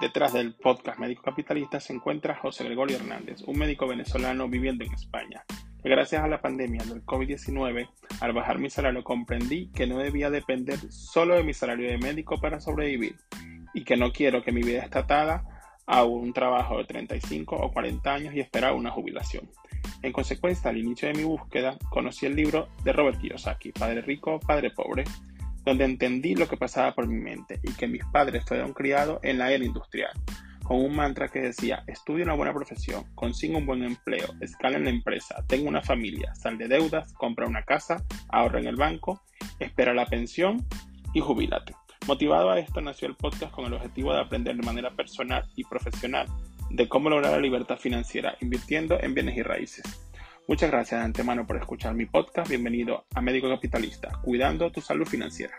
Detrás del podcast Médico Capitalista se encuentra José Gregorio Hernández, un médico venezolano viviendo en España. gracias a la pandemia del COVID-19, al bajar mi salario comprendí que no debía depender solo de mi salario de médico para sobrevivir y que no quiero que mi vida esté atada a un trabajo de 35 o 40 años y esperar una jubilación. En consecuencia, al inicio de mi búsqueda, conocí el libro de Robert Kiyosaki, Padre Rico, Padre Pobre, donde entendí lo que pasaba por mi mente y que mis padres fueron criados en la era industrial, con un mantra que decía, estudia una buena profesión, consigue un buen empleo, escala en la empresa, tenga una familia, sal de deudas, compra una casa, ahorra en el banco, espera la pensión y jubílate. Motivado a esto nació el podcast con el objetivo de aprender de manera personal y profesional de cómo lograr la libertad financiera invirtiendo en bienes y raíces. Muchas gracias de antemano por escuchar mi podcast. Bienvenido a Médico Capitalista, cuidando tu salud financiera.